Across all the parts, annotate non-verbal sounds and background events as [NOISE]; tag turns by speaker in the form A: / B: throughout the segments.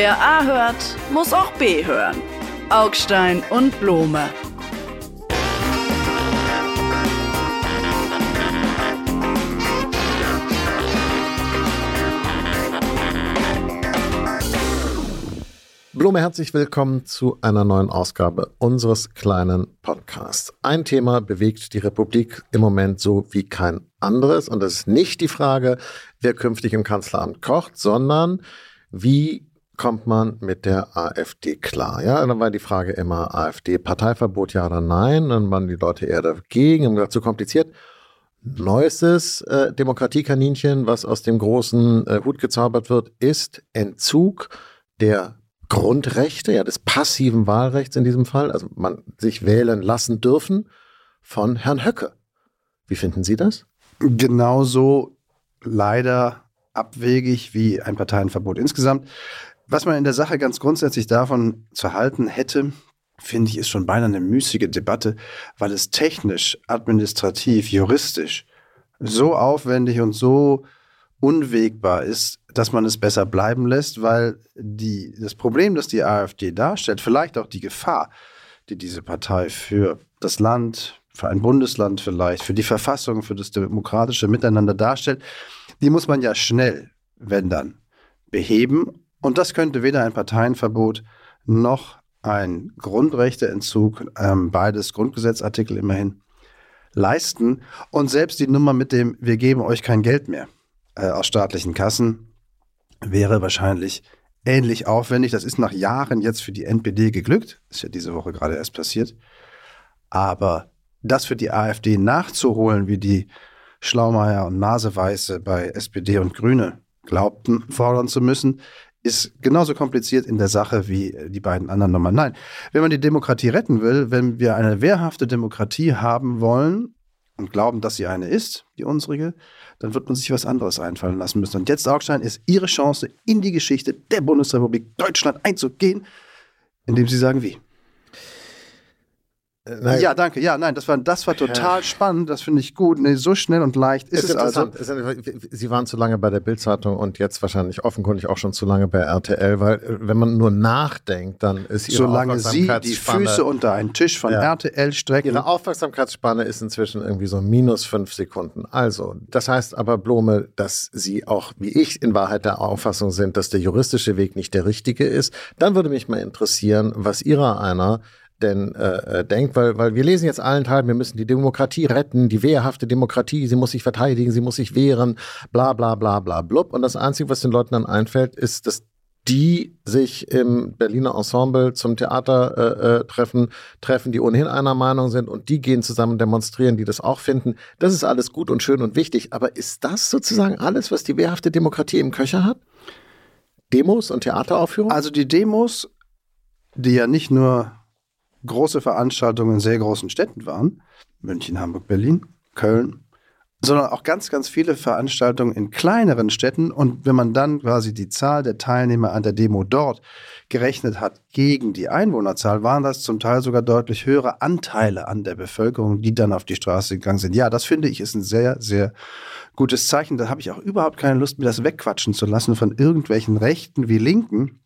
A: Wer A hört, muss auch B hören. Augstein und Blome.
B: Blume, herzlich willkommen zu einer neuen Ausgabe unseres kleinen Podcasts. Ein Thema bewegt die Republik im Moment so wie kein anderes. Und das ist nicht die Frage, wer künftig im Kanzleramt kocht, sondern wie kommt man mit der AfD klar? Ja, dann war die Frage immer AfD, Parteiverbot, ja oder nein? Dann waren die Leute eher dagegen, haben gesagt, zu kompliziert. Neuestes äh, Demokratiekaninchen, was aus dem großen äh, Hut gezaubert wird, ist Entzug der Grundrechte, ja, des passiven Wahlrechts in diesem Fall, also man sich wählen lassen dürfen von Herrn Höcke. Wie finden Sie das?
C: Genauso leider abwegig wie ein Parteienverbot insgesamt. Was man in der Sache ganz grundsätzlich davon zu halten hätte, finde ich, ist schon beinahe eine müßige Debatte, weil es technisch, administrativ, juristisch so aufwendig und so unwegbar ist, dass man es besser bleiben lässt, weil die, das Problem, das die AfD darstellt, vielleicht auch die Gefahr, die diese Partei für das Land, für ein Bundesland vielleicht, für die Verfassung, für das demokratische Miteinander darstellt, die muss man ja schnell, wenn dann, beheben. Und das könnte weder ein Parteienverbot noch ein Grundrechteentzug, ähm, beides Grundgesetzartikel immerhin, leisten. Und selbst die Nummer mit dem, wir geben euch kein Geld mehr äh, aus staatlichen Kassen wäre wahrscheinlich ähnlich aufwendig. Das ist nach Jahren jetzt für die NPD geglückt. Ist ja diese Woche gerade erst passiert. Aber das für die AfD nachzuholen, wie die Schlaumeier und Naseweiße bei SPD und Grüne glaubten, fordern zu müssen, ist genauso kompliziert in der Sache wie die beiden anderen Nummern. Nein, wenn man die Demokratie retten will, wenn wir eine wehrhafte Demokratie haben wollen und glauben, dass sie eine ist, die unsrige, dann wird man sich was anderes einfallen lassen müssen. Und jetzt, Augstein, ist Ihre Chance, in die Geschichte der Bundesrepublik Deutschland einzugehen, indem Sie sagen, wie. Äh, nein. Ja, danke. Ja, nein, das war, das war total ja. spannend. Das finde ich gut. Nee, so schnell und leicht ist, ist es also.
B: Sie waren zu lange bei der Bildzeitung und jetzt wahrscheinlich offenkundig auch schon zu lange bei RTL, weil äh, wenn man nur nachdenkt, dann ist Ihre
C: Solange Sie die Füße unter einen Tisch von ja. RTL strecken.
B: Ihre Aufmerksamkeitsspanne ist inzwischen irgendwie so minus fünf Sekunden. Also, das heißt aber, Blome, dass Sie auch, wie ich, in Wahrheit der Auffassung sind, dass der juristische Weg nicht der richtige ist. Dann würde mich mal interessieren, was Ihrer einer denn äh, äh, denkt, weil, weil wir lesen jetzt allenthalben, wir müssen die Demokratie retten, die wehrhafte Demokratie, sie muss sich verteidigen, sie muss sich wehren, bla bla bla bla blub. Und das Einzige, was den Leuten dann einfällt, ist, dass die sich im Berliner Ensemble zum Theater äh, äh, treffen, treffen, die ohnehin einer Meinung sind und die gehen zusammen demonstrieren, die das auch finden. Das ist alles gut und schön und wichtig, aber ist das sozusagen alles, was die wehrhafte Demokratie im Köcher hat? Demos und Theateraufführungen?
C: Also die Demos, die ja nicht nur große Veranstaltungen in sehr großen Städten waren, München, Hamburg, Berlin, Köln, sondern auch ganz, ganz viele Veranstaltungen in kleineren Städten. Und wenn man dann quasi die Zahl der Teilnehmer an der Demo dort gerechnet hat gegen die Einwohnerzahl, waren das zum Teil sogar deutlich höhere Anteile an der Bevölkerung, die dann auf die Straße gegangen sind. Ja, das finde ich ist ein sehr, sehr gutes Zeichen. Da habe ich auch überhaupt keine Lust, mir das wegquatschen zu lassen von irgendwelchen Rechten wie Linken,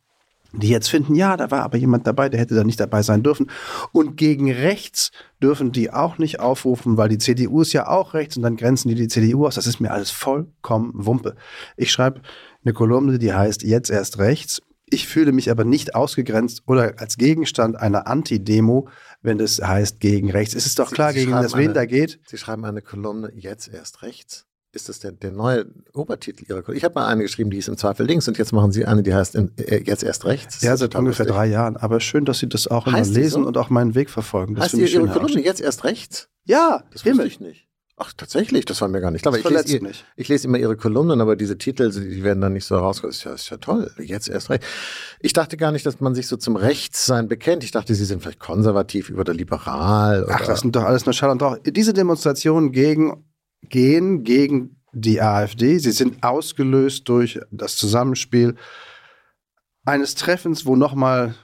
C: die jetzt finden, ja, da war aber jemand dabei, der hätte da nicht dabei sein dürfen. Und gegen rechts dürfen die auch nicht aufrufen, weil die CDU ist ja auch rechts und dann grenzen die die CDU aus. Das ist mir alles vollkommen Wumpe. Ich schreibe eine Kolumne, die heißt Jetzt erst rechts. Ich fühle mich aber nicht ausgegrenzt oder als Gegenstand einer Anti-Demo, wenn das heißt gegen rechts. Es ist doch klar, Sie, Sie gegen das wen da geht.
B: Sie schreiben eine Kolumne Jetzt erst rechts? Ist das der, der neue Obertitel Ihrer Kolumne? Ich habe mal eine geschrieben, die ist im Zweifel links und jetzt machen Sie eine, die heißt in, äh, jetzt erst rechts.
C: Ja, seit ungefähr drei Jahren. Aber schön, dass Sie das auch immer lesen so? und auch meinen Weg verfolgen.
B: Das heißt die, Ihre Kolumne jetzt erst rechts?
C: Ja,
B: das wusste ich nicht. Ach, tatsächlich, das war mir gar nicht klar.
C: Ich lese,
B: ihr, ich lese, immer Ihre Kolumnen, aber diese Titel, die werden dann nicht so rausgekommen. Ist ja, ist ja toll, jetzt erst recht. Ich dachte gar nicht, dass man sich so zum Rechtssein bekennt. Ich dachte, Sie sind vielleicht konservativ oder liberal. Oder
C: Ach, das sind doch alles nur Schall und Rauch. Diese Demonstrationen gegen, gehen gegen die AfD. Sie sind ausgelöst durch das Zusammenspiel eines Treffens, wo nochmal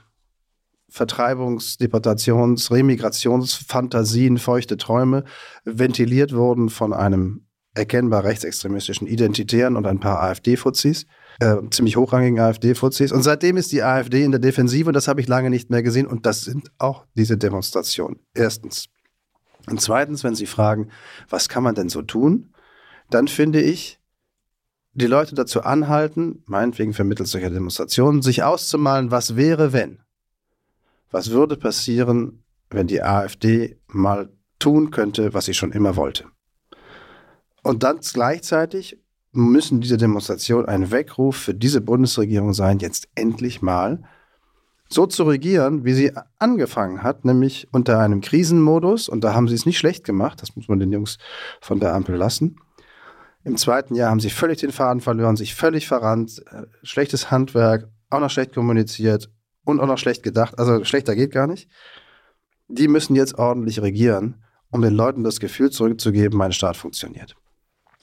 C: Vertreibungs-, Deportations-, Remigrationsfantasien, feuchte Träume ventiliert wurden von einem erkennbar rechtsextremistischen Identitären und ein paar AfD-Fuzis, äh, ziemlich hochrangigen AfD-Fuzis. Und seitdem ist die AfD in der Defensive und das habe ich lange nicht mehr gesehen. Und das sind auch diese Demonstrationen. Erstens. Und zweitens, wenn Sie fragen, was kann man denn so tun, dann finde ich, die Leute dazu anhalten, meinetwegen vermittels solcher Demonstrationen, sich auszumalen, was wäre, wenn. Was würde passieren, wenn die AfD mal tun könnte, was sie schon immer wollte. Und dann gleichzeitig müssen diese Demonstrationen ein Weckruf für diese Bundesregierung sein, jetzt endlich mal so zu regieren, wie sie angefangen hat, nämlich unter einem Krisenmodus. Und da haben sie es nicht schlecht gemacht, das muss man den Jungs von der Ampel lassen. Im zweiten Jahr haben sie völlig den Faden verloren, sich völlig verrannt, äh, schlechtes Handwerk, auch noch schlecht kommuniziert und auch noch schlecht gedacht. Also schlechter geht gar nicht. Die müssen jetzt ordentlich regieren, um den Leuten das Gefühl zurückzugeben, mein Staat funktioniert.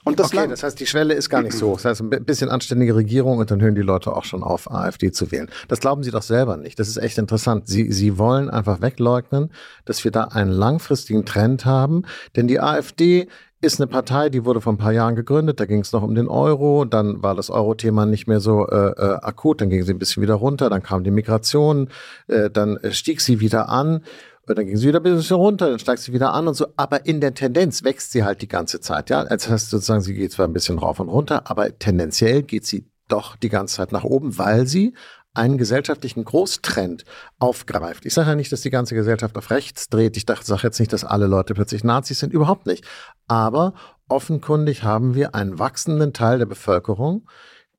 B: Und das okay, Land. das heißt, die Schwelle ist gar nicht so hoch. Das heißt, ein bisschen anständige Regierung und dann hören die Leute auch schon auf, AfD zu wählen. Das glauben sie doch selber nicht. Das ist echt interessant. Sie, sie wollen einfach wegleugnen, dass wir da einen langfristigen Trend haben. Denn die AfD ist eine Partei, die wurde vor ein paar Jahren gegründet. Da ging es noch um den Euro. Dann war das Euro-Thema nicht mehr so äh, äh, akut. Dann ging sie ein bisschen wieder runter. Dann kam die Migration. Äh, dann stieg sie wieder an. Und dann ging sie wieder ein bisschen runter, dann steigt sie wieder an und so. Aber in der Tendenz wächst sie halt die ganze Zeit. Ja, das heißt sozusagen, sie geht zwar ein bisschen rauf und runter, aber tendenziell geht sie doch die ganze Zeit nach oben, weil sie einen gesellschaftlichen Großtrend aufgreift. Ich sage ja nicht, dass die ganze Gesellschaft auf rechts dreht. Ich sage jetzt nicht, dass alle Leute plötzlich Nazis sind, überhaupt nicht. Aber offenkundig haben wir einen wachsenden Teil der Bevölkerung,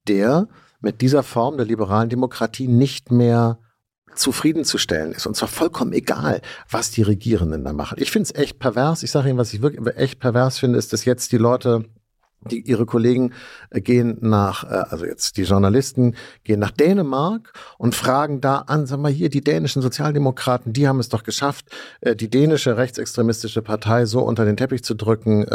B: der mit dieser Form der liberalen Demokratie nicht mehr zufriedenzustellen ist. Und zwar vollkommen egal, was die Regierenden da machen. Ich finde es echt pervers. Ich sage Ihnen, was ich wirklich echt pervers finde, ist, dass jetzt die Leute die, ihre Kollegen äh, gehen nach, äh, also jetzt die Journalisten gehen nach Dänemark und fragen da an, sag mal hier, die dänischen Sozialdemokraten, die haben es doch geschafft, äh, die dänische rechtsextremistische Partei so unter den Teppich zu drücken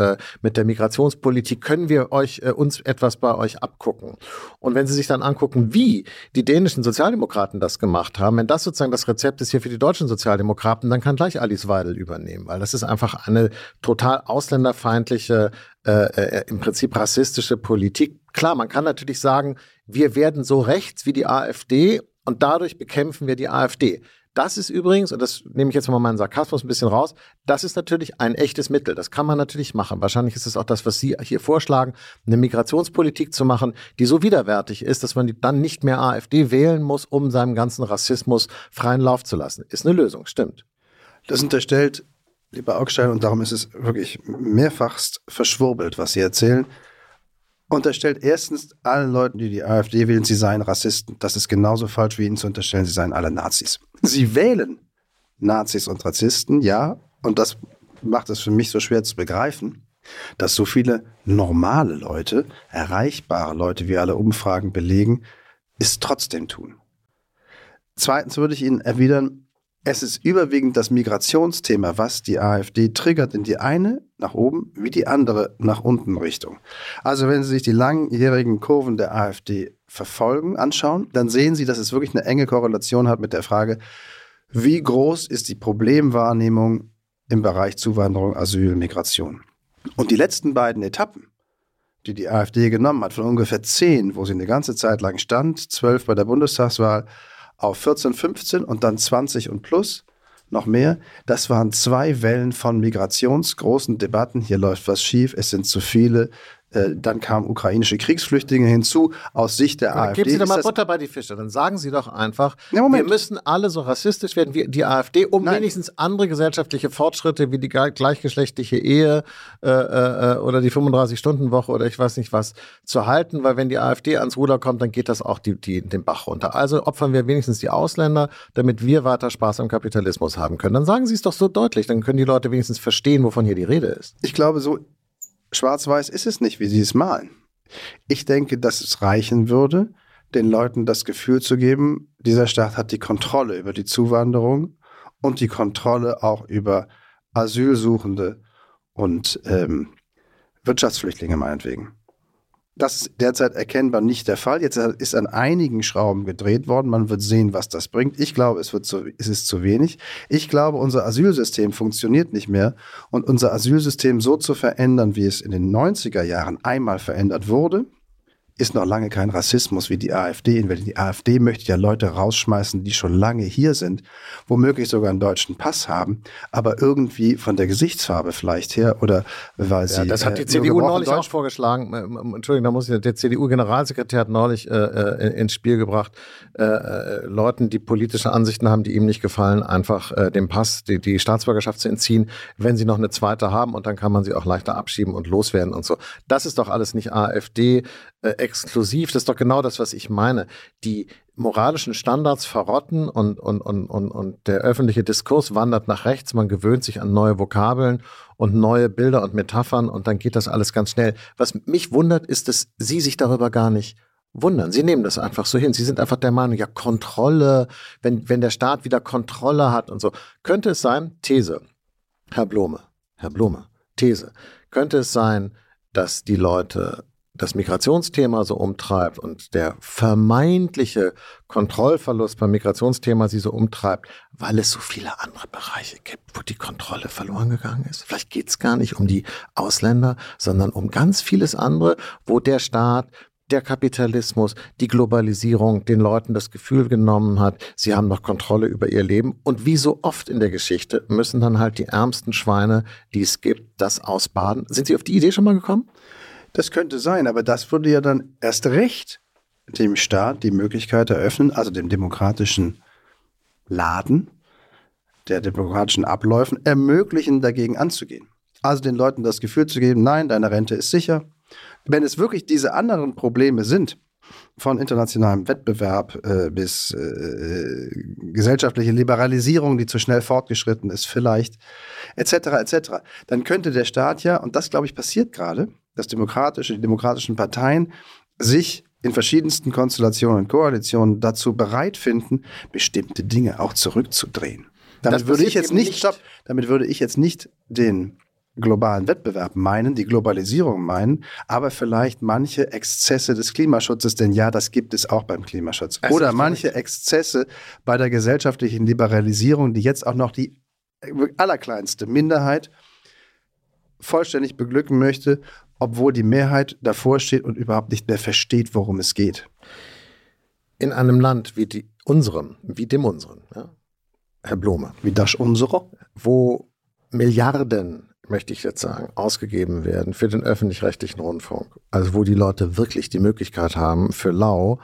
B: mit der Migrationspolitik. Können wir euch uns etwas bei euch abgucken? Und wenn Sie sich dann angucken, wie die dänischen Sozialdemokraten das gemacht haben, wenn das sozusagen das Rezept ist hier für die deutschen Sozialdemokraten, dann kann gleich Alice Weidel übernehmen, weil das ist einfach eine total ausländerfeindliche äh, äh, im Prinzip rassistische Politik. Klar, man kann natürlich sagen, wir werden so rechts wie die AfD und dadurch bekämpfen wir die AfD. Das ist übrigens, und das nehme ich jetzt mal meinen Sarkasmus ein bisschen raus, das ist natürlich ein echtes Mittel. Das kann man natürlich machen. Wahrscheinlich ist es auch das, was Sie hier vorschlagen, eine Migrationspolitik zu machen, die so widerwärtig ist, dass man dann nicht mehr AfD wählen muss, um seinem ganzen Rassismus freien Lauf zu lassen. Ist eine Lösung, stimmt.
C: Das unterstellt lieber Augstein, und darum ist es wirklich mehrfachst verschwurbelt, was Sie erzählen, unterstellt erstens allen Leuten, die die AfD wählen, sie seien Rassisten. Das ist genauso falsch wie ihnen zu unterstellen, sie seien alle Nazis. Sie wählen Nazis und Rassisten, ja, und das macht es für mich so schwer zu begreifen, dass so viele normale Leute, erreichbare Leute, wie alle Umfragen belegen, es trotzdem tun. Zweitens würde ich Ihnen erwidern, es ist überwiegend das Migrationsthema, was die AfD triggert in die eine nach oben wie die andere nach unten Richtung. Also wenn Sie sich die langjährigen Kurven der AfD verfolgen, anschauen, dann sehen Sie, dass es wirklich eine enge Korrelation hat mit der Frage, wie groß ist die Problemwahrnehmung im Bereich Zuwanderung, Asyl, Migration. Und die letzten beiden Etappen, die die AfD genommen hat, von ungefähr zehn, wo sie eine ganze Zeit lang stand, zwölf bei der Bundestagswahl, auf 14, 15 und dann 20 und plus noch mehr. Das waren zwei Wellen von migrationsgroßen Debatten. Hier läuft was schief, es sind zu viele, dann kamen ukrainische Kriegsflüchtlinge hinzu. Aus Sicht der
B: ja,
C: AfD.
B: Geben Sie doch mal Butter bei die Fische. Dann sagen Sie doch einfach, ja, wir müssen alle so rassistisch werden wie die AfD, um Nein. wenigstens andere gesellschaftliche Fortschritte wie die gleichgeschlechtliche Ehe äh, äh, oder die 35-Stunden-Woche oder ich weiß nicht was zu halten. Weil wenn die AfD ans Ruder kommt, dann geht das auch die, die, den Bach runter. Also opfern wir wenigstens die Ausländer, damit wir weiter Spaß am Kapitalismus haben können. Dann sagen Sie es doch so deutlich. Dann können die Leute wenigstens verstehen, wovon hier die Rede ist.
C: Ich glaube, so schwarz-weiß ist es nicht, wie sie es malen. Ich denke, dass es reichen würde, den Leuten das Gefühl zu geben, dieser Staat hat die Kontrolle über die Zuwanderung und die Kontrolle auch über Asylsuchende und ähm, Wirtschaftsflüchtlinge meinetwegen. Das ist derzeit erkennbar nicht der Fall. Jetzt ist an einigen Schrauben gedreht worden. Man wird sehen, was das bringt. Ich glaube, es, wird zu, es ist zu wenig. Ich glaube, unser Asylsystem funktioniert nicht mehr. Und unser Asylsystem so zu verändern, wie es in den 90er Jahren einmal verändert wurde, ist noch lange kein Rassismus wie die AfD. Die AfD möchte ja Leute rausschmeißen, die schon lange hier sind, womöglich sogar einen deutschen Pass haben, aber irgendwie von der Gesichtsfarbe vielleicht her oder weil sie. Ja,
B: das hat die äh, CDU neulich auch vorgeschlagen. Entschuldigung, da muss ich, der CDU-Generalsekretär hat neulich äh, äh, ins Spiel gebracht, äh, äh, Leuten, die politische Ansichten haben, die ihm nicht gefallen, einfach äh, den Pass, die, die Staatsbürgerschaft zu entziehen, wenn sie noch eine zweite haben und dann kann man sie auch leichter abschieben und loswerden und so. Das ist doch alles nicht AfD äh, exklusiv. Das ist doch genau das, was ich meine. Die moralischen Standards verrotten und, und, und, und, und der öffentliche Diskurs wandert nach rechts. Man gewöhnt sich an neue Vokabeln und neue Bilder und Metaphern und dann geht das alles ganz schnell. Was mich wundert, ist, dass Sie sich darüber gar nicht wundern. Sie nehmen das einfach so hin. Sie sind einfach der Meinung, ja, Kontrolle, wenn, wenn der Staat wieder Kontrolle hat und so. Könnte es sein, These, Herr Blome, Herr Blome, These, könnte es sein, dass die Leute das Migrationsthema so umtreibt und der vermeintliche Kontrollverlust beim Migrationsthema sie so umtreibt, weil es so viele andere Bereiche gibt, wo die Kontrolle verloren gegangen ist. Vielleicht geht es gar nicht um die Ausländer, sondern um ganz vieles andere, wo der Staat der Kapitalismus, die Globalisierung den Leuten das Gefühl genommen hat, sie haben noch Kontrolle über ihr Leben. Und wie so oft in der Geschichte müssen dann halt die ärmsten Schweine, die es gibt, das ausbaden. Sind Sie auf die Idee schon mal gekommen?
C: Das könnte sein, aber das würde ja dann erst recht dem Staat die Möglichkeit eröffnen, also dem demokratischen Laden, der demokratischen Abläufen ermöglichen, dagegen anzugehen. Also den Leuten das Gefühl zu geben, nein, deine Rente ist sicher. Wenn es wirklich diese anderen Probleme sind, von internationalem Wettbewerb äh, bis äh, gesellschaftliche Liberalisierung, die zu schnell fortgeschritten ist, vielleicht, etc., etc., dann könnte der Staat ja, und das glaube ich passiert gerade, dass demokratische, die demokratischen Parteien sich in verschiedensten Konstellationen und Koalitionen dazu bereit finden, bestimmte Dinge auch zurückzudrehen. Damit würde ich jetzt nicht, nicht. Stopp, damit würde ich jetzt nicht den globalen Wettbewerb meinen, die Globalisierung meinen, aber vielleicht manche Exzesse des Klimaschutzes, denn ja, das gibt es auch beim Klimaschutz. Oder manche Exzesse bei der gesellschaftlichen Liberalisierung, die jetzt auch noch die allerkleinste Minderheit vollständig beglücken möchte obwohl die Mehrheit davor steht und überhaupt nicht mehr versteht, worum es geht.
B: In einem Land wie die, unserem, wie dem unseren, ja, Herr Blome.
C: Wie das unsere?
B: Wo Milliarden, möchte ich jetzt sagen, ausgegeben werden für den öffentlich-rechtlichen Rundfunk. Also wo die Leute wirklich die Möglichkeit haben, für lau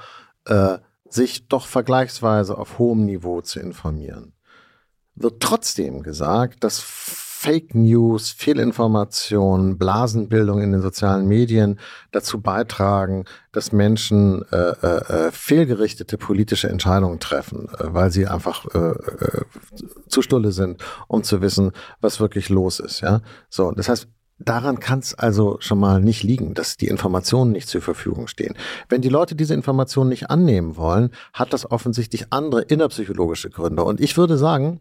B: äh, sich doch vergleichsweise auf hohem Niveau zu informieren. Wird trotzdem gesagt, dass Fake News, Fehlinformationen, Blasenbildung in den sozialen Medien dazu beitragen, dass Menschen äh, äh, äh fehlgerichtete politische Entscheidungen treffen, äh, weil sie einfach äh, äh, zu stulle sind, um zu wissen, was wirklich los ist. Ja, so. Das heißt, Daran kann es also schon mal nicht liegen, dass die Informationen nicht zur Verfügung stehen. Wenn die Leute diese Informationen nicht annehmen wollen, hat das offensichtlich andere innerpsychologische Gründe. Und ich würde sagen,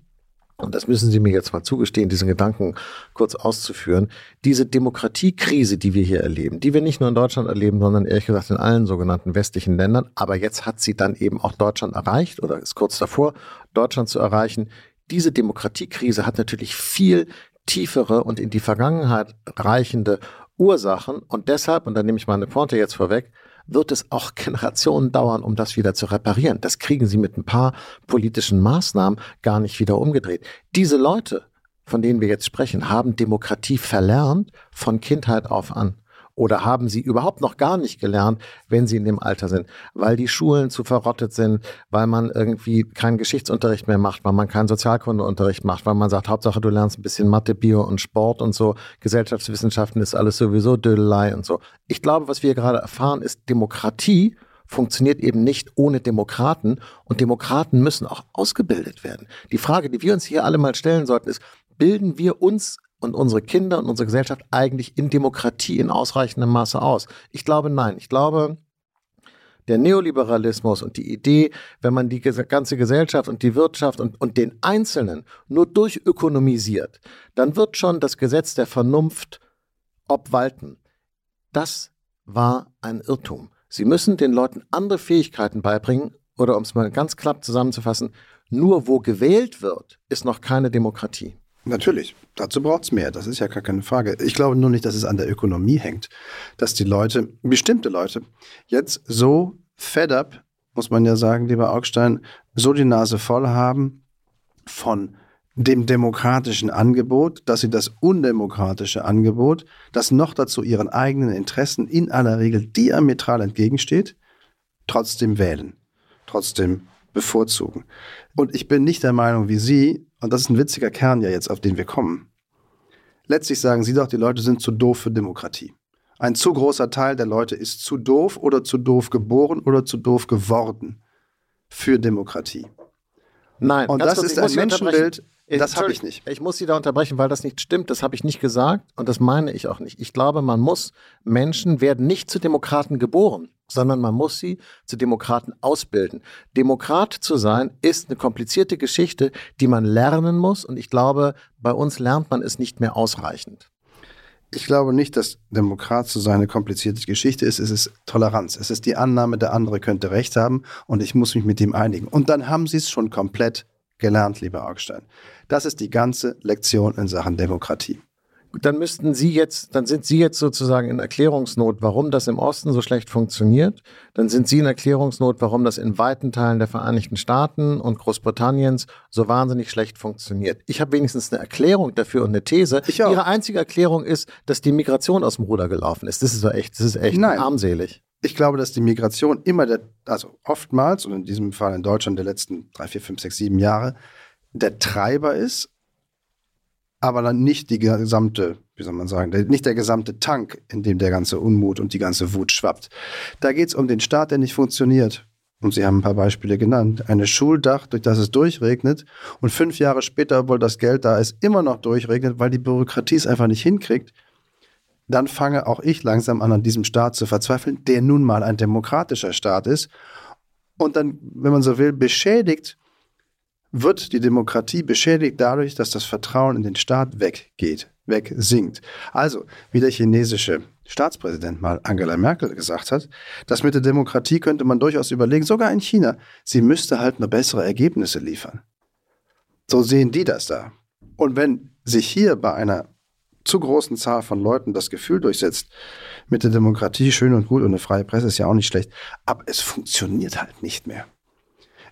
B: und das müssen Sie mir jetzt mal zugestehen, diesen Gedanken kurz auszuführen, diese Demokratiekrise, die wir hier erleben, die wir nicht nur in Deutschland erleben, sondern ehrlich gesagt in allen sogenannten westlichen Ländern, aber jetzt hat sie dann eben auch Deutschland erreicht oder ist kurz davor, Deutschland zu erreichen. Diese Demokratiekrise hat natürlich viel tiefere und in die Vergangenheit reichende Ursachen und deshalb, und da nehme ich meine Pointe jetzt vorweg, wird es auch [LAUGHS] Generationen dauern, um das wieder zu reparieren. Das kriegen sie mit ein paar politischen Maßnahmen gar nicht wieder umgedreht. Diese Leute, von denen wir jetzt sprechen, haben Demokratie verlernt von Kindheit auf an oder haben sie überhaupt noch gar nicht gelernt, wenn sie in dem Alter sind, weil die Schulen zu verrottet sind, weil man irgendwie keinen Geschichtsunterricht mehr macht, weil man keinen Sozialkundeunterricht macht, weil man sagt, Hauptsache du lernst ein bisschen Mathe, Bio und Sport und so, Gesellschaftswissenschaften ist alles sowieso Dödelei und so. Ich glaube, was wir gerade erfahren, ist Demokratie funktioniert eben nicht ohne Demokraten und Demokraten müssen auch ausgebildet werden. Die Frage, die wir uns hier alle mal stellen sollten, ist, bilden wir uns und unsere Kinder und unsere Gesellschaft eigentlich in Demokratie in ausreichendem Maße aus? Ich glaube nein. Ich glaube, der Neoliberalismus und die Idee, wenn man die ganze Gesellschaft und die Wirtschaft und, und den Einzelnen nur durchökonomisiert, dann wird schon das Gesetz der Vernunft obwalten. Das war ein Irrtum. Sie müssen den Leuten andere Fähigkeiten beibringen, oder um es mal ganz knapp zusammenzufassen, nur wo gewählt wird, ist noch keine Demokratie.
C: Natürlich, dazu braucht es mehr, das ist ja gar keine Frage. Ich glaube nur nicht, dass es an der Ökonomie hängt, dass die Leute, bestimmte Leute, jetzt so fed up, muss man ja sagen, lieber Augstein, so die Nase voll haben von dem demokratischen Angebot, dass sie das undemokratische Angebot, das noch dazu ihren eigenen Interessen in aller Regel diametral entgegensteht, trotzdem wählen, trotzdem bevorzugen. Und ich bin nicht der Meinung wie Sie, und das ist ein witziger Kern ja jetzt, auf den wir kommen. Letztlich sagen Sie doch, die Leute sind zu doof für Demokratie. Ein zu großer Teil der Leute ist zu doof oder zu doof geboren oder zu doof geworden für Demokratie.
B: Nein,
C: und das ist ein Menschenbild,
B: das habe ich nicht. Ich muss Sie da unterbrechen, weil das nicht stimmt. Das habe ich nicht gesagt und das meine ich auch nicht. Ich glaube, man muss, Menschen werden nicht zu Demokraten geboren, sondern man muss sie zu Demokraten ausbilden. Demokrat zu sein ist eine komplizierte Geschichte, die man lernen muss und ich glaube, bei uns lernt man es nicht mehr ausreichend.
C: Ich glaube nicht, dass Demokrat zu sein eine komplizierte Geschichte ist. Es ist Toleranz. Es ist die Annahme, der andere könnte Recht haben und ich muss mich mit ihm einigen. Und dann haben Sie es schon komplett gelernt, lieber Augstein. Das ist die ganze Lektion in Sachen Demokratie.
B: Dann müssten Sie jetzt, dann sind Sie jetzt sozusagen in Erklärungsnot, warum das im Osten so schlecht funktioniert. Dann sind Sie in Erklärungsnot, warum das in weiten Teilen der Vereinigten Staaten und Großbritanniens so wahnsinnig schlecht funktioniert. Ich habe wenigstens eine Erklärung dafür und eine These. Ihre einzige Erklärung ist, dass die Migration aus dem Ruder gelaufen ist. Das ist so echt, das ist echt Nein. armselig.
C: Ich glaube, dass die Migration immer der, also oftmals und in diesem Fall in Deutschland der letzten drei, vier, fünf, sechs, sieben Jahre der Treiber ist, aber dann nicht die gesamte, wie soll man sagen, nicht der gesamte Tank, in dem der ganze Unmut und die ganze Wut schwappt. Da geht es um den Staat, der nicht funktioniert. Und Sie haben ein paar Beispiele genannt. Eine Schuldach, durch das es durchregnet und fünf Jahre später, obwohl das Geld da ist, immer noch durchregnet, weil die Bürokratie es einfach nicht hinkriegt dann fange auch ich langsam an, an diesem Staat zu verzweifeln, der nun mal ein demokratischer Staat ist. Und dann, wenn man so will, beschädigt wird die Demokratie beschädigt dadurch, dass das Vertrauen in den Staat weggeht, wegsinkt. Also, wie der chinesische Staatspräsident mal Angela Merkel gesagt hat, das mit der Demokratie könnte man durchaus überlegen, sogar in China, sie müsste halt nur bessere Ergebnisse liefern. So sehen die das da. Und wenn sich hier bei einer zu großen Zahl von Leuten das Gefühl durchsetzt, mit der Demokratie schön und gut und eine freie Presse ist ja auch nicht schlecht, aber es funktioniert halt nicht mehr.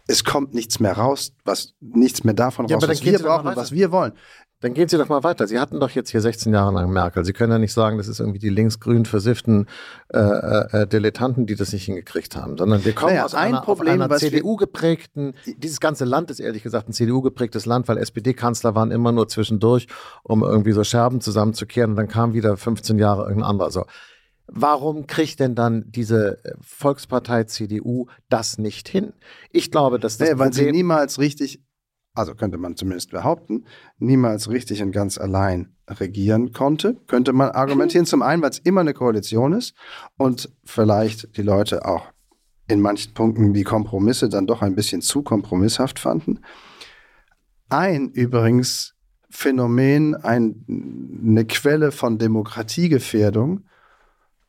C: Es kommt nichts mehr raus, was nichts mehr davon ja, raus, was wir brauchen und was wir wollen.
B: Dann gehen Sie doch mal weiter. Sie hatten doch jetzt hier 16 Jahre lang Merkel. Sie können ja nicht sagen, das ist irgendwie die linksgrün versifften äh, äh, äh, Dilettanten, die das nicht hingekriegt haben, sondern wir kommen naja, aus ein einer, Problem, einer CDU geprägten, dieses ganze Land ist ehrlich gesagt ein CDU geprägtes Land, weil SPD-Kanzler waren immer nur zwischendurch, um irgendwie so Scherben zusammenzukehren und dann kam wieder 15 Jahre irgendein anderer. So. Warum kriegt denn dann diese Volkspartei CDU das nicht hin? Ich glaube, dass das
C: nee, weil sie niemals richtig also könnte man zumindest behaupten, niemals richtig und ganz allein regieren konnte, könnte man argumentieren. Zum einen, weil es immer eine Koalition ist und vielleicht die Leute auch in manchen Punkten die Kompromisse dann doch ein bisschen zu kompromisshaft fanden. Ein übrigens Phänomen, ein, eine Quelle von Demokratiegefährdung,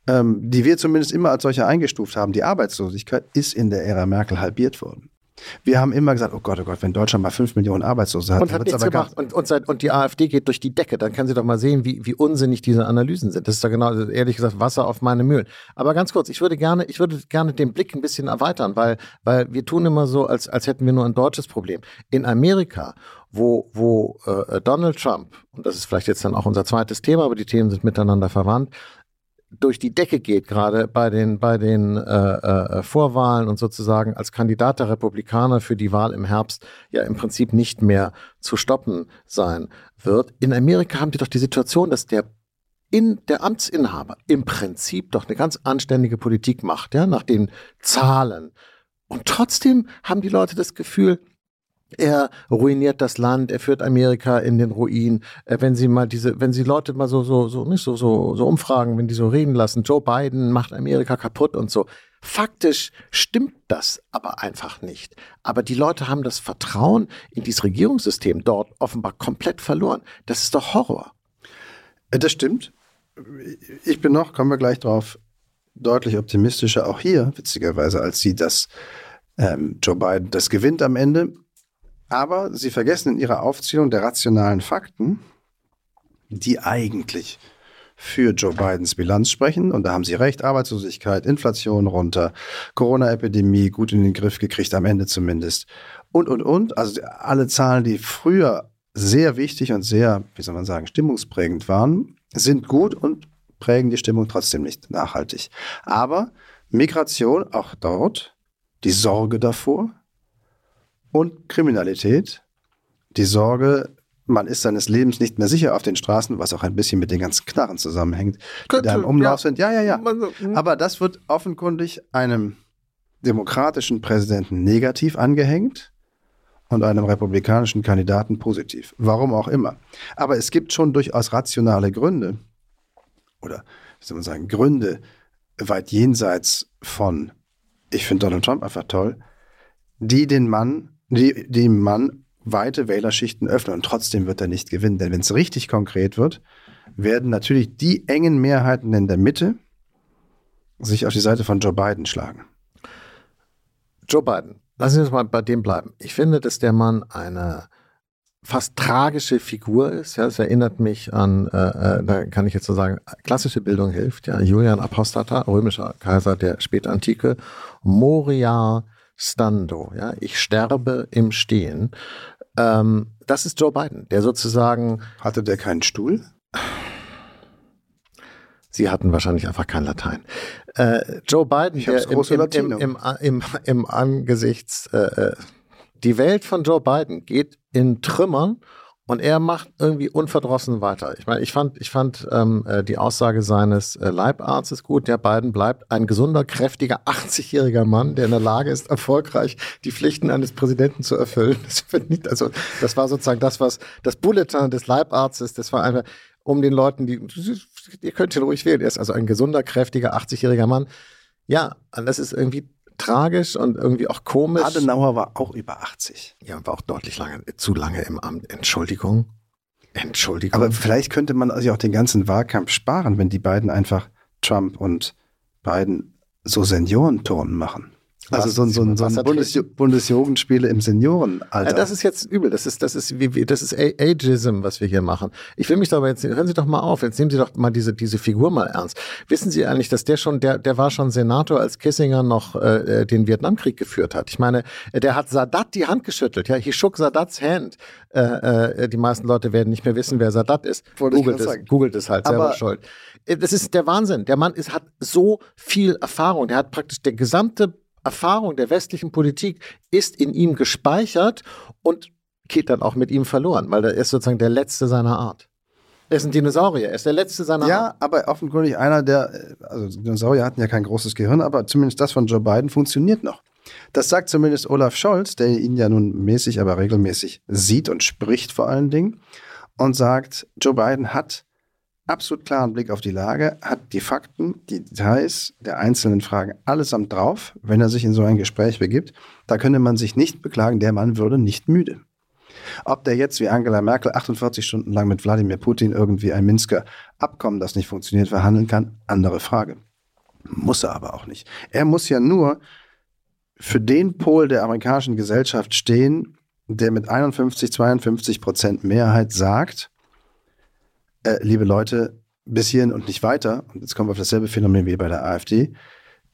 C: ähm, die wir zumindest immer als solche eingestuft haben, die Arbeitslosigkeit, ist in der Ära Merkel halbiert worden. Wir haben immer gesagt, oh Gott, oh Gott, wenn Deutschland mal fünf Millionen Arbeitslose hat,
B: und hat nichts gemacht. Und, und, seit, und, die AfD geht durch die Decke. Dann können Sie doch mal sehen, wie, wie unsinnig diese Analysen sind. Das ist doch genau, ehrlich gesagt, Wasser auf meine Mühlen. Aber ganz kurz, ich würde gerne, ich würde gerne den Blick ein bisschen erweitern, weil, weil wir tun immer so, als, als hätten wir nur ein deutsches Problem. In Amerika, wo, wo äh, Donald Trump, und das ist vielleicht jetzt dann auch unser zweites Thema, aber die Themen sind miteinander verwandt, durch die Decke geht, gerade bei den, bei den äh, äh, Vorwahlen und sozusagen als Kandidat der Republikaner für die Wahl im Herbst ja im Prinzip nicht mehr zu stoppen sein wird. In Amerika haben die doch die Situation, dass der in der Amtsinhaber im Prinzip doch eine ganz anständige Politik macht, ja, nach den Zahlen. Und trotzdem haben die Leute das Gefühl, er ruiniert das Land, er führt Amerika in den Ruin. Äh, wenn Sie mal diese, wenn Sie Leute mal so, so, so, nicht so, so, so umfragen, wenn die so reden lassen, Joe Biden macht Amerika kaputt und so. Faktisch stimmt das aber einfach nicht. Aber die Leute haben das Vertrauen in dieses Regierungssystem dort offenbar komplett verloren. Das ist doch Horror.
C: Äh, das stimmt. Ich bin noch, kommen wir gleich drauf, deutlich optimistischer, auch hier, witzigerweise, als sie das ähm, Joe Biden das gewinnt am Ende. Aber sie vergessen in ihrer Aufzählung der rationalen Fakten, die eigentlich für Joe Bidens Bilanz sprechen. Und da haben Sie recht, Arbeitslosigkeit, Inflation runter, Corona-Epidemie gut in den Griff gekriegt, am Ende zumindest. Und, und, und. Also alle Zahlen, die früher sehr wichtig und sehr, wie soll man sagen, stimmungsprägend waren, sind gut und prägen die Stimmung trotzdem nicht nachhaltig. Aber Migration, auch dort, die Sorge davor und Kriminalität, die Sorge, man ist seines Lebens nicht mehr sicher auf den Straßen, was auch ein bisschen mit den ganzen Knarren zusammenhängt, die da im Umlauf ja. sind. Ja, ja, ja. Hm. Aber das wird offenkundig einem demokratischen Präsidenten negativ angehängt und einem republikanischen Kandidaten positiv. Warum auch immer. Aber es gibt schon durchaus rationale Gründe oder, wie soll man sagen, Gründe weit jenseits von, ich finde Donald Trump einfach toll, die den Mann, die dem Mann weite Wählerschichten öffnen und trotzdem wird er nicht gewinnen. Denn wenn es richtig konkret wird, werden natürlich die engen Mehrheiten in der Mitte sich auf die Seite von Joe Biden schlagen.
B: Joe Biden, lassen Sie uns mal bei dem bleiben. Ich finde, dass der Mann eine fast tragische Figur ist. Ja, es erinnert mich an, äh, äh, da kann ich jetzt so sagen, klassische Bildung hilft. Ja, Julian Apostata, römischer Kaiser der Spätantike, Moria Stando. Ja, ich sterbe im Stehen. Ähm, das ist Joe Biden, der sozusagen.
C: Hatte der keinen Stuhl?
B: Sie hatten wahrscheinlich einfach kein Latein. Äh, Joe Biden, der im, im, im, im, im, Angesichts, äh, äh, die Welt von Joe Biden geht in Trümmern und er macht irgendwie unverdrossen weiter. Ich meine, ich fand, ich fand ähm, äh, die Aussage seines äh, Leibarztes gut. Der beiden bleibt ein gesunder, kräftiger, [LAUGHS] 80-jähriger Mann, der in der Lage ist, erfolgreich die Pflichten eines Präsidenten zu erfüllen. Das, nicht, also, das war sozusagen das, was das Bulletin des Leibarztes, das war einfach, um den Leuten, die, ihr könnt ihn ruhig wählen. Er ist also ein gesunder, kräftiger, 80-jähriger Mann. Ja, das ist irgendwie tragisch und irgendwie auch komisch.
C: Adenauer war auch über 80.
B: Ja, und war auch deutlich lange, zu lange im Amt. Entschuldigung. Entschuldigung.
C: Aber vielleicht könnte man sich auch den ganzen Wahlkampf sparen, wenn die beiden einfach Trump und Biden so Seniorenturnen machen. Also so, so, so, so ein Bundes Bundesjugendspiele im Seniorenalter.
B: Ja, das ist jetzt übel. Das ist, das ist, wie, das ist Ageism, was wir hier machen. Ich will mich aber jetzt, hören Sie doch mal auf. Jetzt nehmen Sie doch mal diese, diese Figur mal ernst. Wissen Sie eigentlich, dass der schon, der, der war schon Senator, als Kissinger noch äh, äh den Vietnamkrieg geführt hat. Ich meine, der hat Sadat die Hand geschüttelt. Ja, he shook Sadats hand. Äh, äh, die meisten Leute werden nicht mehr wissen, wer Sadat ist. Googelt es, googelt es halt selber aber schuld. Äh, das ist der Wahnsinn. Der Mann ist, hat so viel Erfahrung. Der hat praktisch der gesamte Erfahrung der westlichen Politik ist in ihm gespeichert und geht dann auch mit ihm verloren, weil er ist sozusagen der Letzte seiner Art. Er ist ein Dinosaurier, er ist der Letzte seiner
C: ja,
B: Art.
C: Ja, aber offenkundig einer der, also Dinosaurier hatten ja kein großes Gehirn, aber zumindest das von Joe Biden funktioniert noch. Das sagt zumindest Olaf Scholz, der ihn ja nun mäßig, aber regelmäßig sieht und spricht vor allen Dingen und sagt, Joe Biden hat absolut klaren Blick auf die Lage, hat die Fakten, die Details der einzelnen Fragen allesamt drauf, wenn er sich in so ein Gespräch begibt. Da könnte man sich nicht beklagen, der Mann würde nicht müde. Ob der jetzt wie Angela Merkel 48 Stunden lang mit Wladimir Putin irgendwie ein Minsker Abkommen, das nicht funktioniert, verhandeln kann, andere Frage. Muss er aber auch nicht. Er muss ja nur für den Pol der amerikanischen Gesellschaft stehen, der mit 51, 52 Prozent Mehrheit sagt, äh, liebe Leute, bis hierhin und nicht weiter, und jetzt kommen wir auf dasselbe Phänomen wie bei der AfD,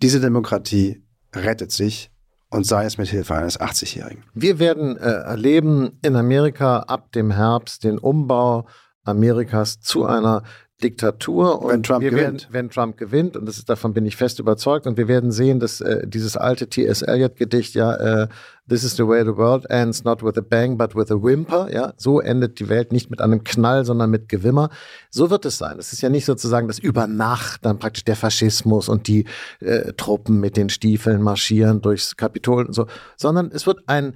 C: diese Demokratie rettet sich und sei es mit Hilfe eines 80-Jährigen.
B: Wir werden äh, erleben in Amerika ab dem Herbst den Umbau Amerikas zu einer Diktatur.
C: Und wenn Trump gewinnt.
B: Werden, wenn Trump gewinnt, und ist, davon bin ich fest überzeugt, und wir werden sehen, dass äh, dieses alte T.S. Eliot-Gedicht, ja, äh, This is the way the world ends, not with a bang, but with a whimper, ja, so endet die Welt nicht mit einem Knall, sondern mit Gewimmer. So wird es sein. Es ist ja nicht sozusagen, dass über Nacht dann praktisch der Faschismus und die äh, Truppen mit den Stiefeln marschieren durchs Kapitol und so, sondern es wird ein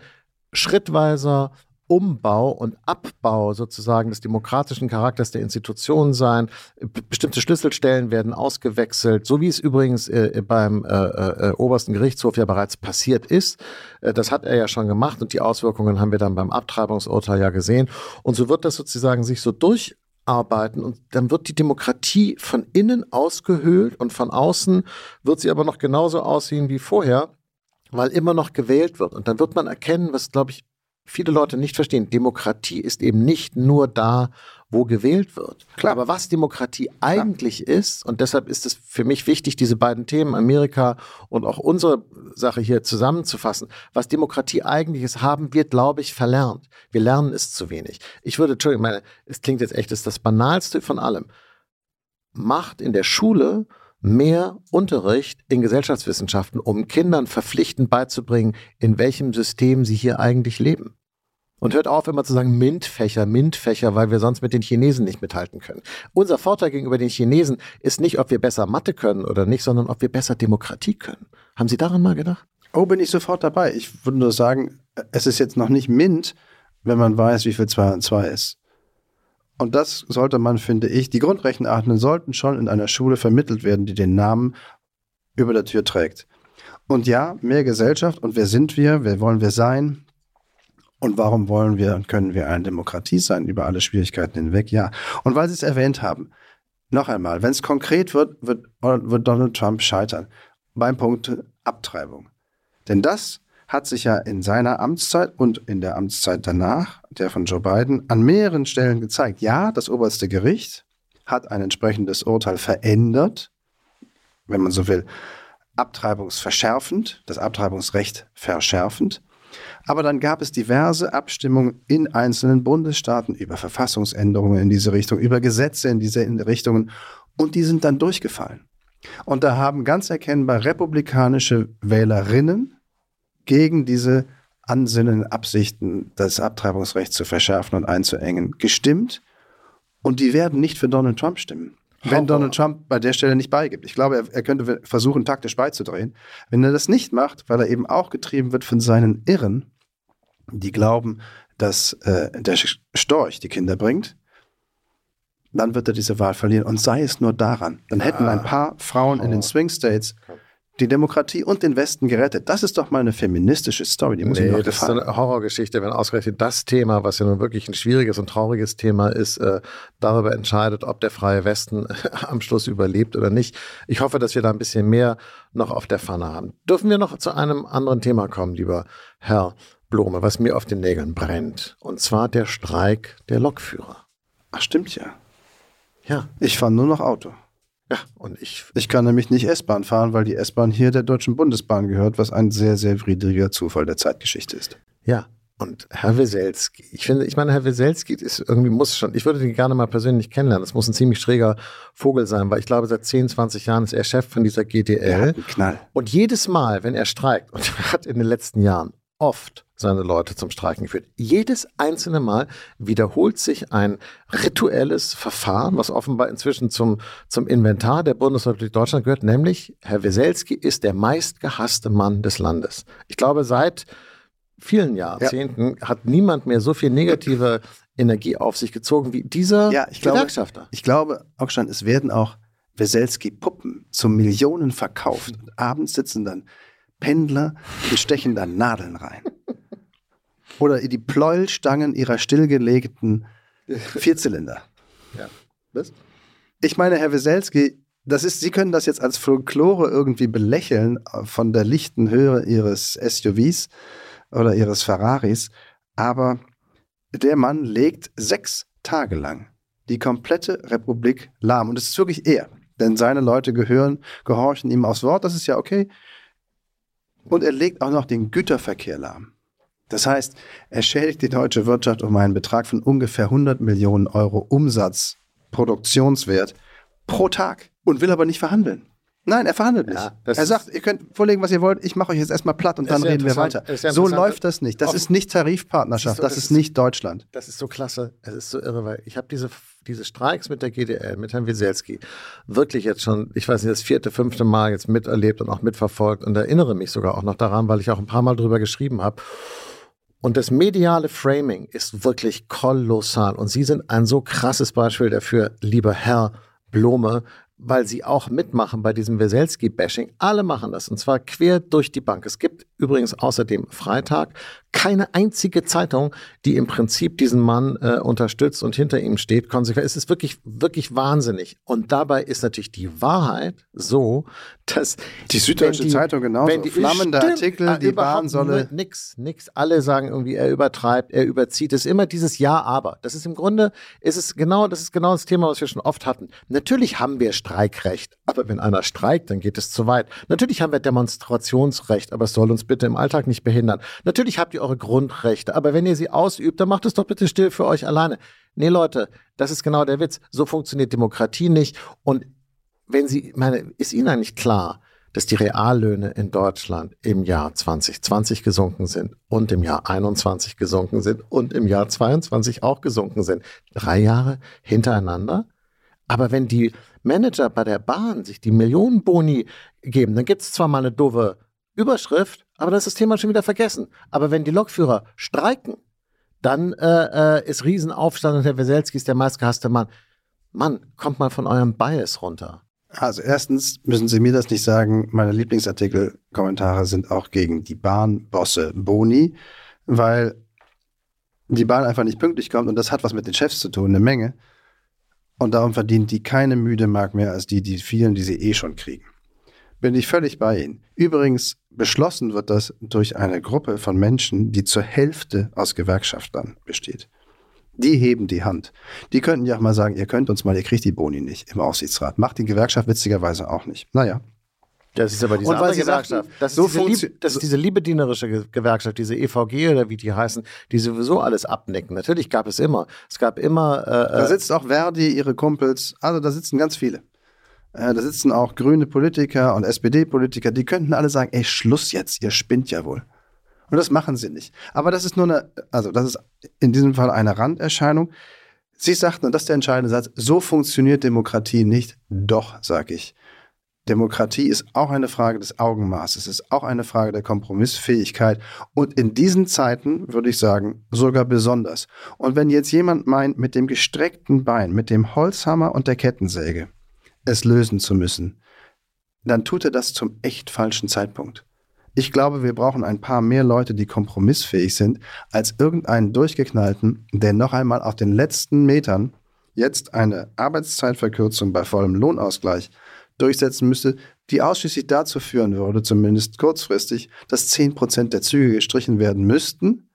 B: schrittweiser Umbau und Abbau sozusagen des demokratischen Charakters der Institutionen sein. Bestimmte Schlüsselstellen werden ausgewechselt, so wie es übrigens äh, beim äh, äh, obersten Gerichtshof ja bereits passiert ist. Äh, das hat er ja schon gemacht und die Auswirkungen haben wir dann beim Abtreibungsurteil ja gesehen. Und so wird das sozusagen sich so durch arbeiten und dann wird die Demokratie von innen ausgehöhlt und von außen wird sie aber noch genauso aussehen wie vorher, weil immer noch gewählt wird. Und dann wird man erkennen, was, glaube ich, viele Leute nicht verstehen. Demokratie ist eben nicht nur da, wo gewählt wird. Klar. Aber was Demokratie eigentlich Klar. ist, und deshalb ist es für mich wichtig, diese beiden Themen, Amerika und auch unsere Sache hier zusammenzufassen, was Demokratie eigentlich ist, haben wir, glaube ich, verlernt. Wir lernen es zu wenig. Ich würde, Entschuldigung, meine, es klingt jetzt echt, es ist das Banalste von allem. Macht in der Schule mehr Unterricht in Gesellschaftswissenschaften, um Kindern verpflichtend beizubringen, in welchem System sie hier eigentlich leben. Und hört auf, immer zu sagen MINT-Fächer, MINT-Fächer, weil wir sonst mit den Chinesen nicht mithalten können. Unser Vorteil gegenüber den Chinesen ist nicht, ob wir besser Mathe können oder nicht, sondern ob wir besser Demokratie können. Haben Sie daran mal gedacht?
C: Oh, bin ich sofort dabei. Ich würde nur sagen, es ist jetzt noch nicht MINT, wenn man weiß, wie viel 2 und 2 ist. Und das sollte man, finde ich, die Grundrechenarten sollten schon in einer Schule vermittelt werden, die den Namen über der Tür trägt. Und ja, mehr Gesellschaft und wer sind wir, wer wollen wir sein? Und warum wollen wir und können wir eine Demokratie sein über alle Schwierigkeiten hinweg? Ja. Und weil Sie es erwähnt haben, noch einmal, wenn es konkret wird, wird, wird Donald Trump scheitern beim Punkt Abtreibung. Denn das hat sich ja in seiner Amtszeit und in der Amtszeit danach, der von Joe Biden, an mehreren Stellen gezeigt. Ja, das oberste Gericht hat ein entsprechendes Urteil verändert, wenn man so will, abtreibungsverschärfend, das Abtreibungsrecht verschärfend. Aber dann gab es diverse Abstimmungen in einzelnen Bundesstaaten über Verfassungsänderungen in diese Richtung, über Gesetze in diese Richtungen und die sind dann durchgefallen. Und da haben ganz erkennbar republikanische Wählerinnen gegen diese Ansinnen, Absichten, das Abtreibungsrecht zu verschärfen und einzuengen, gestimmt. Und die werden nicht für Donald Trump stimmen wenn Donald Trump bei der Stelle nicht beigibt. Ich glaube, er, er, könnte versuchen, taktisch beizudrehen. Wenn er das nicht macht, weil er eben auch getrieben wird von seinen Irren, die glauben, dass äh, der Storch die Kinder bringt, dann wird er diese Wahl verlieren. Und sei es nur daran. Dann hätten ein paar Frauen in den Swing States die Demokratie und den Westen gerettet. Das ist doch mal eine feministische Story, die muss nee, mir noch
B: das gefallen. Ist so eine Horrorgeschichte, wenn ausgerechnet das Thema, was ja nun wirklich ein schwieriges und trauriges Thema ist, äh, darüber entscheidet, ob der freie Westen [LAUGHS] am Schluss überlebt oder nicht. Ich hoffe, dass wir da ein bisschen mehr noch auf der Pfanne haben. Dürfen wir noch zu einem anderen Thema kommen, lieber Herr Blome, was mir auf den Nägeln brennt. Und zwar der Streik der Lokführer.
C: Ach, stimmt ja. Ja. Ich fahre nur noch Auto. Ja, und ich. Ich kann nämlich nicht S-Bahn fahren, weil die S-Bahn hier der Deutschen Bundesbahn gehört, was ein sehr, sehr widriger Zufall der Zeitgeschichte ist.
B: Ja, und Herr Weselski, ich finde, ich meine, Herr Weselski ist irgendwie, muss schon, ich würde den gerne mal persönlich kennenlernen. Das muss ein ziemlich schräger Vogel sein, weil ich glaube, seit 10, 20 Jahren ist er Chef von dieser GDL. Ja, Knall. Und jedes Mal, wenn er streikt, und [LAUGHS] er hat in den letzten Jahren oft seine Leute zum Streiken geführt. Jedes einzelne Mal wiederholt sich ein rituelles Verfahren, was offenbar inzwischen zum, zum Inventar der Bundesrepublik Deutschland gehört, nämlich Herr Weselski ist der meistgehasste Mann des Landes. Ich glaube, seit vielen Jahrzehnten ja. hat niemand mehr so viel negative Energie auf sich gezogen wie dieser ja,
C: ich Gewerkschafter. Glaube, ich glaube, Augstein, es werden auch Weselski-Puppen zu Millionen verkauft. Und abends sitzen dann Pendler und stechen da Nadeln rein. Oder die Pleuelstangen ihrer stillgelegten Vierzylinder. Ja. Was? Ich meine, Herr Weselski, das ist, Sie können das jetzt als Folklore irgendwie belächeln äh, von der lichten Höhe Ihres SUVs oder Ihres Ferraris, aber der Mann legt sechs Tage lang die komplette Republik lahm. Und es ist wirklich er, denn seine Leute gehören, gehorchen ihm aufs Wort, das ist ja okay. Und er legt auch noch den Güterverkehr lahm. Das heißt, er schädigt die deutsche Wirtschaft um einen Betrag von ungefähr 100 Millionen Euro Umsatz, Produktionswert pro Tag und will aber nicht verhandeln. Nein, er verhandelt nicht. Ja, er sagt, ihr könnt vorlegen, was ihr wollt, ich mache euch jetzt erstmal platt und dann reden wir weiter. So läuft das nicht. Das ist nicht Tarifpartnerschaft, das ist, so, das ist nicht Deutschland.
B: Das ist so klasse, es ist so irre, weil ich habe diese, diese Streiks mit der GDL, mit Herrn Wieselski, wirklich jetzt schon, ich weiß nicht, das vierte, fünfte Mal jetzt miterlebt und auch mitverfolgt und erinnere mich sogar auch noch daran, weil ich auch ein paar Mal drüber geschrieben habe. Und das mediale Framing ist wirklich kolossal. Und Sie sind ein so krasses Beispiel dafür, lieber Herr Blome, weil sie auch mitmachen bei diesem Weselski-Bashing. Alle machen das und zwar quer durch die Bank. Es gibt übrigens außerdem Freitag keine einzige Zeitung, die im Prinzip diesen Mann äh, unterstützt und hinter ihm steht, konsequent. Es ist wirklich, wirklich wahnsinnig. Und dabei ist natürlich die Wahrheit so, dass
C: die Süddeutsche die, Zeitung genauso
B: wenn die,
C: flammende
B: stimmt,
C: Artikel,
B: äh,
C: die Bahn solle
B: nix, nix. Alle sagen irgendwie, er übertreibt, er überzieht. Es ist immer dieses Ja, aber. Das ist im Grunde, ist es genau, das ist genau das Thema, was wir schon oft hatten. Natürlich haben wir Streikrecht, aber wenn einer streikt, dann geht es zu weit. Natürlich haben wir Demonstrationsrecht, aber es soll uns bitte im Alltag nicht behindern. Natürlich habt ihr eure Grundrechte, aber wenn ihr sie ausübt, dann macht es doch bitte still für euch alleine. Nee, Leute, das ist genau der Witz. So funktioniert Demokratie nicht. Und wenn Sie, meine, ist Ihnen eigentlich klar, dass die Reallöhne in Deutschland im Jahr 2020 gesunken sind und im Jahr 21 gesunken sind und im Jahr 22 auch gesunken sind. Drei Jahre hintereinander. Aber wenn die Manager bei der Bahn sich die Millionenboni geben, dann gibt es zwar mal eine doofe Überschrift, aber dann ist das Thema schon wieder vergessen. Aber wenn die Lokführer streiken, dann äh, äh, ist Riesenaufstand und Herr Weselski ist der meistgehasste Mann. Mann, kommt mal von eurem Bias runter.
C: Also erstens müssen Sie mir das nicht sagen, meine Lieblingsartikel-Kommentare sind auch gegen die Bahnbosse Boni, weil die Bahn einfach nicht pünktlich kommt und das hat was mit den Chefs zu tun, eine Menge. Und darum verdient die keine müde Mark mehr als die, die vielen, die sie eh schon kriegen. Bin ich völlig bei Ihnen. Übrigens, beschlossen wird das durch eine Gruppe von Menschen, die zur Hälfte aus Gewerkschaftern besteht. Die heben die Hand. Die könnten ja auch mal sagen, ihr könnt uns mal, ihr kriegt die Boni nicht im Aufsichtsrat. Macht die Gewerkschaft witzigerweise auch nicht. Naja.
B: Das ist aber diese
C: Und
B: andere Gewerkschaft.
C: sagten,
B: das, ist
C: so
B: diese lieb, das ist diese liebedienerische Ge- Gewerkschaft, diese EVG oder wie die heißen, die sowieso alles abnicken. Natürlich gab es immer. Es gab immer.
C: Da
B: Äh,
C: sitzt auch Verdi, ihre Kumpels, also da sitzen ganz viele. Äh, Da sitzen auch grüne Politiker und SPD-Politiker, die könnten alle sagen, ey, Schluss jetzt, ihr spinnt ja wohl. Und das machen sie nicht. Aber das ist nur eine, also das ist in diesem Fall eine Randerscheinung. Sie sagten, und das ist der entscheidende Satz, so funktioniert Demokratie nicht. Doch, sage ich. Demokratie ist auch eine Frage des Augenmaßes, ist auch eine Frage der Kompromissfähigkeit und in diesen Zeiten würde ich sagen, sogar besonders. Und wenn jetzt jemand meint, mit dem gestreckten Bein, mit dem Holzhammer und der Kettensäge es lösen zu müssen, dann tut er das zum echt falschen Zeitpunkt. Ich glaube, wir brauchen ein paar mehr Leute, die kompromissfähig sind, als irgendeinen durchgeknallten, der noch einmal auf den letzten Metern jetzt eine Arbeitszeitverkürzung bei vollem Lohnausgleich durchsetzen müsste, die ausschließlich dazu führen würde, zumindest kurzfristig, dass 10% der Züge gestrichen werden müssten,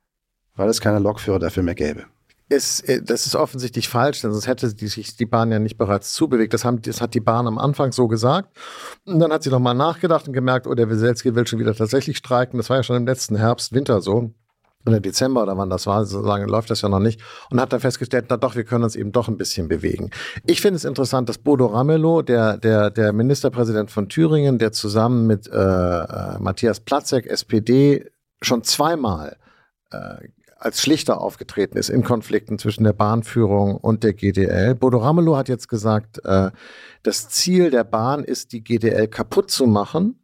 C: weil es keine Lokführer dafür mehr gäbe.
B: Ist, äh, das ist offensichtlich falsch, denn sonst hätte sich die Bahn ja nicht bereits zubewegt. Das, haben, das hat die Bahn am Anfang so gesagt. Und dann hat sie nochmal nachgedacht und gemerkt, oh, der Weselski will schon wieder tatsächlich streiken. Das war ja schon im letzten Herbst, Winter so. Oder Dezember oder wann das war, so lange läuft das ja noch nicht. Und hat dann festgestellt, na doch, wir können uns eben doch ein bisschen bewegen. Ich finde es interessant, dass Bodo Ramelow, der, der, der Ministerpräsident von Thüringen, der zusammen mit äh, äh, Matthias Platzek, SPD, schon zweimal äh, als Schlichter aufgetreten ist in Konflikten zwischen der Bahnführung und der GDL. Bodo Ramelow hat jetzt gesagt, äh, das Ziel der Bahn ist, die GDL kaputt zu machen.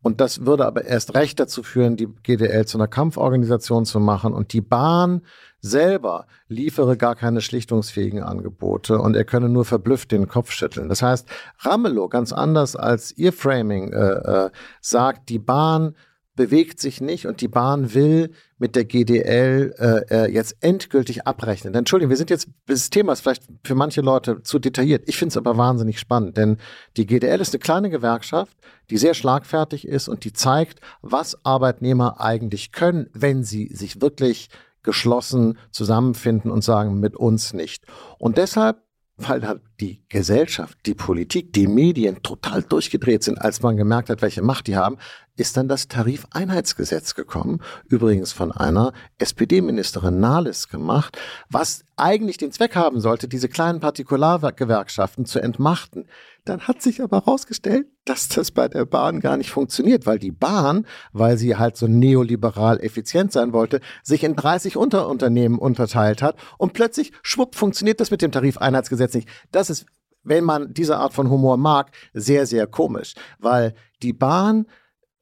B: Und das würde aber erst recht dazu führen, die GDL zu einer Kampforganisation zu machen. Und die Bahn selber liefere gar keine schlichtungsfähigen Angebote und er könne nur verblüfft den Kopf schütteln. Das heißt, Ramelow, ganz anders als ihr Framing, äh, äh, sagt, die Bahn bewegt sich nicht und die Bahn will mit der GDL äh, äh, jetzt endgültig abrechnen. Denn, Entschuldigung, wir sind jetzt, das Thema ist vielleicht für manche Leute zu detailliert. Ich finde es aber wahnsinnig spannend, denn die GDL ist eine kleine Gewerkschaft, die sehr schlagfertig ist und die zeigt, was Arbeitnehmer eigentlich können, wenn sie sich wirklich geschlossen zusammenfinden und sagen, mit uns nicht. Und deshalb weil halt die Gesellschaft, die Politik, die Medien total durchgedreht sind, als man gemerkt hat, welche Macht die haben, ist dann das Tarifeinheitsgesetz gekommen, übrigens von einer SPD-Ministerin Nahles gemacht, was eigentlich den Zweck haben sollte, diese kleinen Partikulargewerkschaften zu entmachten. Dann hat sich aber herausgestellt, dass das bei der Bahn gar nicht funktioniert, weil die Bahn, weil sie halt so neoliberal effizient sein wollte, sich in 30 Unterunternehmen unterteilt hat und plötzlich, schwupp, funktioniert das mit dem Tarifeinheitsgesetz nicht. Das ist, wenn man diese Art von Humor mag, sehr, sehr komisch, weil die Bahn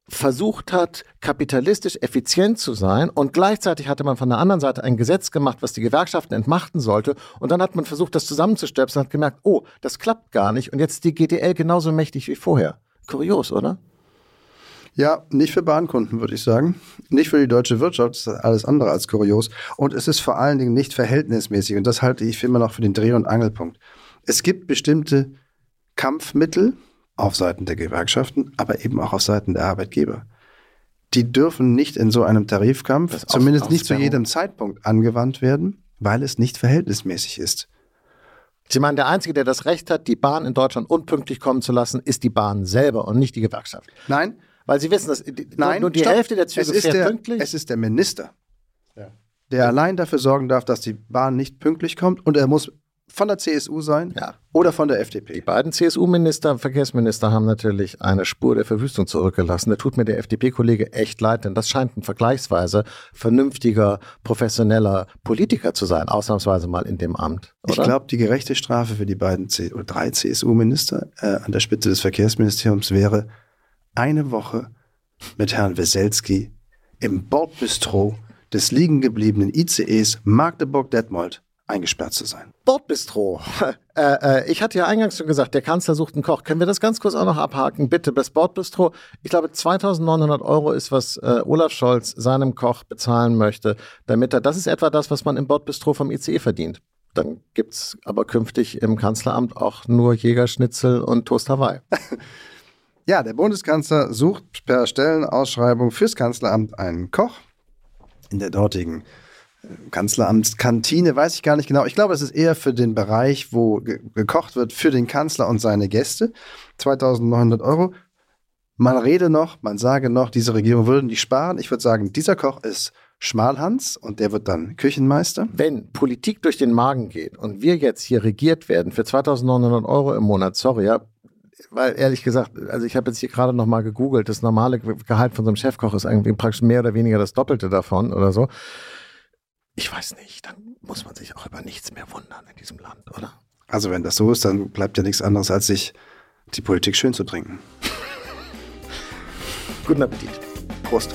B: versucht hat, kapitalistisch effizient zu sein und gleichzeitig hatte man von der anderen Seite ein Gesetz gemacht, was die Gewerkschaften entmachten sollte und dann hat man versucht, das zusammenzustöpseln und hat gemerkt, oh, das klappt gar nicht und jetzt die GDL genauso mächtig wie vorher. Kurios, oder?
C: Ja, nicht für Bahnkunden, würde ich sagen. Nicht für die deutsche Wirtschaft, das ist alles andere als kurios. Und es ist vor allen Dingen nicht verhältnismäßig. Und das halte ich immer noch für den Dreh- und Angelpunkt. Es gibt bestimmte Kampfmittel auf Seiten der Gewerkschaften, aber eben auch auf Seiten der Arbeitgeber. Die dürfen nicht in so einem Tarifkampf, zumindest nicht zu jedem Zeitpunkt angewandt werden, weil es nicht verhältnismäßig ist.
B: Sie meinen, der Einzige, der das Recht hat, die Bahn in Deutschland unpünktlich kommen zu lassen, ist die Bahn selber und nicht die Gewerkschaft.
C: Nein,
B: Weil Sie wissen, dass die,
C: Nein,
B: nur die
C: stopp.
B: Hälfte der Züge
C: es ist der,
B: pünktlich.
C: Es ist der Minister, der allein dafür sorgen darf, dass die Bahn nicht pünktlich kommt. Und er muss von der CSU sein
B: Ja.
C: oder von der
B: Die
C: FDP.
B: beiden CSU-Minister, Verkehrsminister haben natürlich eine Spur der Verwüstung zurückgelassen. Da tut mir der FDP-Kollege echt leid, denn das scheint ein vergleichsweise vernünftiger, professioneller Politiker zu sein, ausnahmsweise mal in dem Amt. Oder?
C: Ich glaube, die gerechte Strafe für die beiden C oder drei CSU-Minister äh, an der Spitze des Verkehrsministeriums wäre eine Woche mit Herrn Weselski im Bordbistro des liegen gebliebenen ICEs Magdeburg-Detmold eingesperrt zu sein.
B: Bordbistro. [LAUGHS] Äh, äh, ich hatte ja eingangs schon gesagt, der Kanzler sucht einen Koch. Können wir das ganz kurz auch noch abhaken? Bitte, das Bordbistro. Ich glaube, 2900 Euro ist, was äh, Olaf Scholz seinem Koch bezahlen möchte, damit er, das ist etwa das, was man im Bordbistro vom ICE verdient. Dann gibt's aber künftig im Kanzleramt auch nur Jägerschnitzel und Toast Hawaii. [LAUGHS]
C: Ja, der Bundeskanzler sucht per Stellenausschreibung fürs Kanzleramt einen Koch. In der dortigen äh, Kanzleramtskantine weiß ich gar nicht genau. Ich glaube, es ist eher für den Bereich, wo ge gekocht wird für den Kanzler und seine Gäste. 2900 Euro. Man rede noch, man sage noch, diese Regierung würde nicht sparen. Ich würde sagen, dieser Koch ist Schmalhans und der wird dann Küchenmeister.
B: Wenn Politik durch den Magen geht und wir jetzt hier regiert werden für 2900 Euro im Monat, sorry, ja, weil ehrlich gesagt, also ich habe jetzt hier gerade noch mal gegoogelt, das normale Gehalt von so einem Chefkoch ist irgendwie praktisch mehr oder weniger das Doppelte davon oder so. Ich weiß nicht, dann muss man sich auch über nichts mehr wundern in diesem Land, oder?
C: Also wenn das so ist, dann bleibt ja nichts anderes, als sich die Politik schön zu trinken.
B: Guten Appetit.
C: Prost.